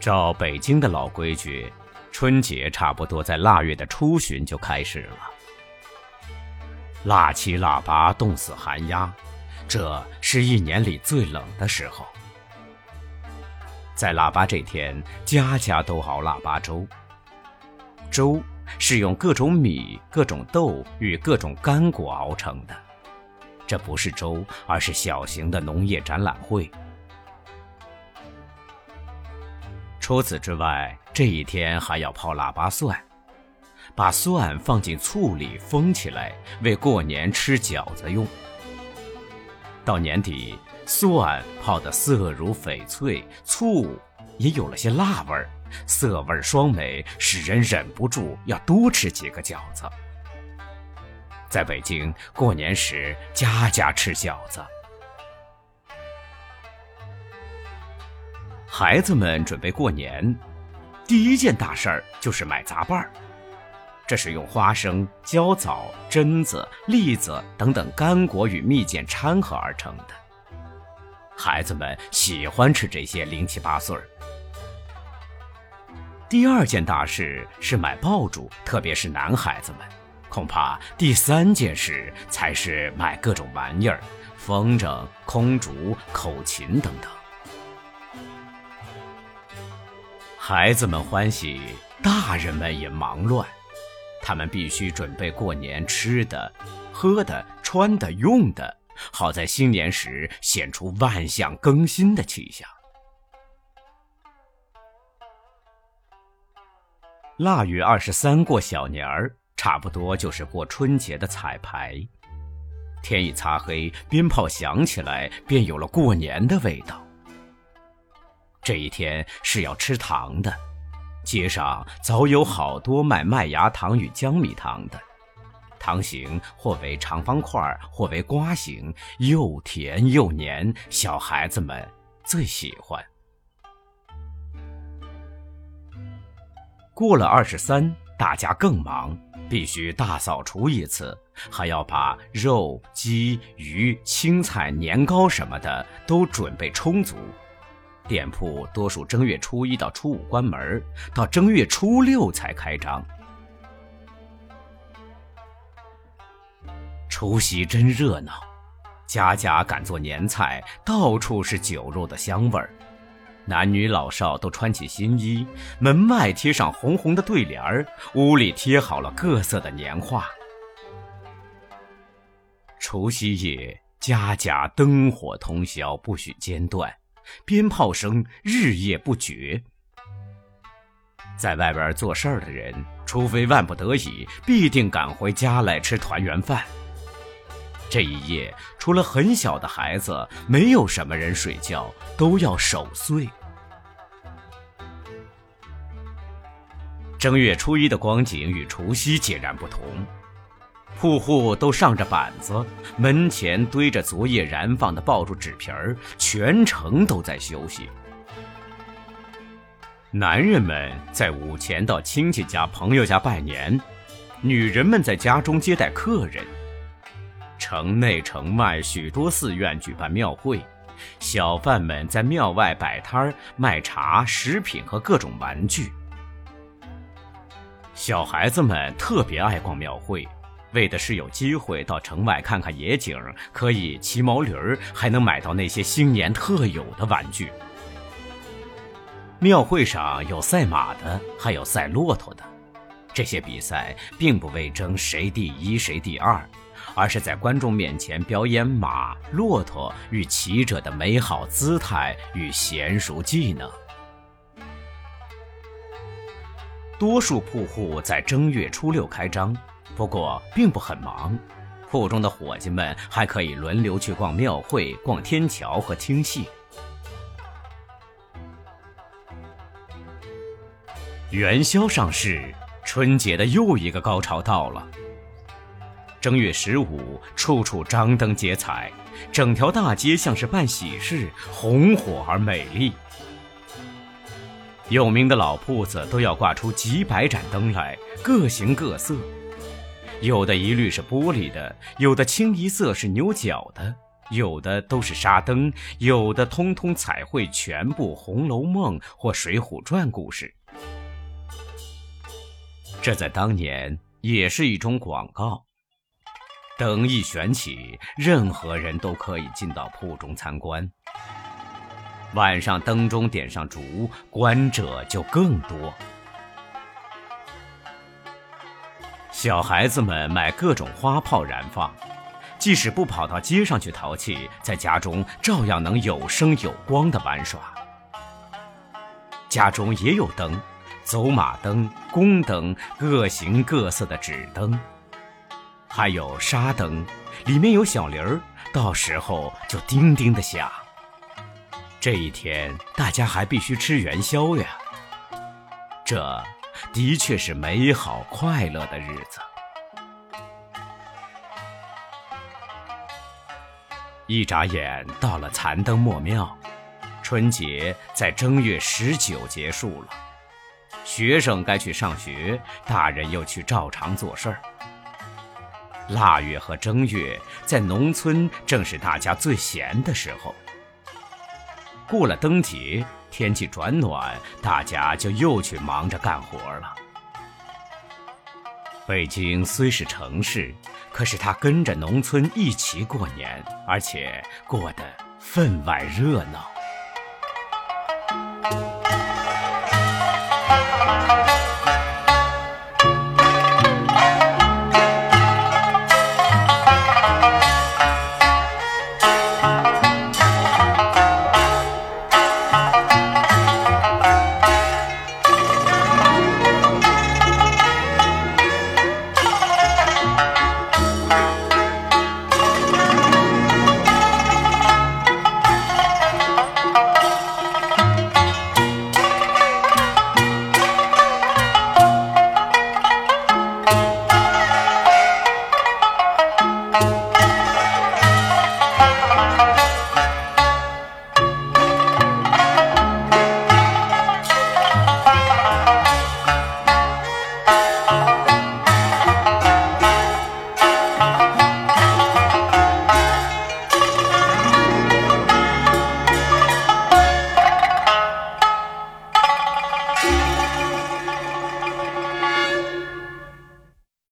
照北京的老规矩，春节差不多在腊月的初旬就开始了。腊七腊八冻死寒鸦，这是一年里最冷的时候。在腊八这天，家家都熬腊八粥。粥是用各种米、各种豆与各种干果熬成的。这不是粥，而是小型的农业展览会。除此之外，这一天还要泡腊八蒜，把蒜放进醋里封起来，为过年吃饺子用。到年底，蒜泡得色如翡翠，醋也有了些辣味儿，色味双美，使人忍不住要多吃几个饺子。在北京过年时，家家吃饺子。孩子们准备过年，第一件大事儿就是买杂拌儿。这是用花生、焦枣、榛子、栗子等等干果与蜜饯掺合而成的。孩子们喜欢吃这些零七八碎儿。第二件大事是买爆竹，特别是男孩子们。恐怕第三件事才是买各种玩意儿，风筝、空竹、口琴等等。孩子们欢喜，大人们也忙乱。他们必须准备过年吃的、喝的、穿的、用的，好在新年时显出万象更新的气象。腊月二十三过小年儿，差不多就是过春节的彩排。天一擦黑，鞭炮响起来，便有了过年的味道。这一天是要吃糖的，街上早有好多卖麦芽糖与江米糖的，糖形或为长方块，或为瓜形，又甜又黏，小孩子们最喜欢。过了二十三，大家更忙，必须大扫除一次，还要把肉、鸡、鱼、青菜、年糕什么的都准备充足。店铺多数正月初一到初五关门，到正月初六才开张。除夕真热闹，家家赶做年菜，到处是酒肉的香味儿。男女老少都穿起新衣，门外贴上红红的对联儿，屋里贴好了各色的年画。除夕夜，家家灯火通宵，不许间断。鞭炮声日夜不绝，在外边做事儿的人，除非万不得已，必定赶回家来吃团圆饭。这一夜，除了很小的孩子，没有什么人睡觉，都要守岁。正月初一的光景与除夕截然不同。户户都上着板子，门前堆着昨夜燃放的爆竹纸皮儿，全城都在休息。男人们在午前到亲戚家、朋友家拜年，女人们在家中接待客人。城内城外许多寺院举办庙会，小贩们在庙外摆摊儿卖茶、食品和各种玩具。小孩子们特别爱逛庙会。为的是有机会到城外看看野景，可以骑毛驴儿，还能买到那些新年特有的玩具。庙会上有赛马的，还有赛骆驼的。这些比赛并不为争谁第一谁第二，而是在观众面前表演马、骆驼与骑者的美好姿态与娴熟技能。多数铺户在正月初六开张。不过并不很忙，铺中的伙计们还可以轮流去逛庙会、逛天桥和听戏。元宵上市，春节的又一个高潮到了。正月十五，处处张灯结彩，整条大街像是办喜事，红火而美丽。有名的老铺子都要挂出几百盏灯来，各形各色。有的一律是玻璃的，有的清一色是牛角的，有的都是沙灯，有的通通彩绘全部《红楼梦》或《水浒传》故事。这在当年也是一种广告。灯一旋起，任何人都可以进到铺中参观。晚上灯中点上烛，观者就更多。小孩子们买各种花炮燃放，即使不跑到街上去淘气，在家中照样能有声有光的玩耍。家中也有灯，走马灯、宫灯，各形各色的纸灯，还有沙灯，里面有小铃儿，到时候就叮叮的响。这一天，大家还必须吃元宵呀。这的确是美好快乐的日子。一眨眼到了残灯末庙，春节在正月十九结束了。学生该去上学，大人又去照常做事儿。腊月和正月在农村正是大家最闲的时候。过了灯节，天气转暖，大家就又去忙着干活了。北京虽是城市，可是它跟着农村一起过年，而且过得分外热闹。Bye.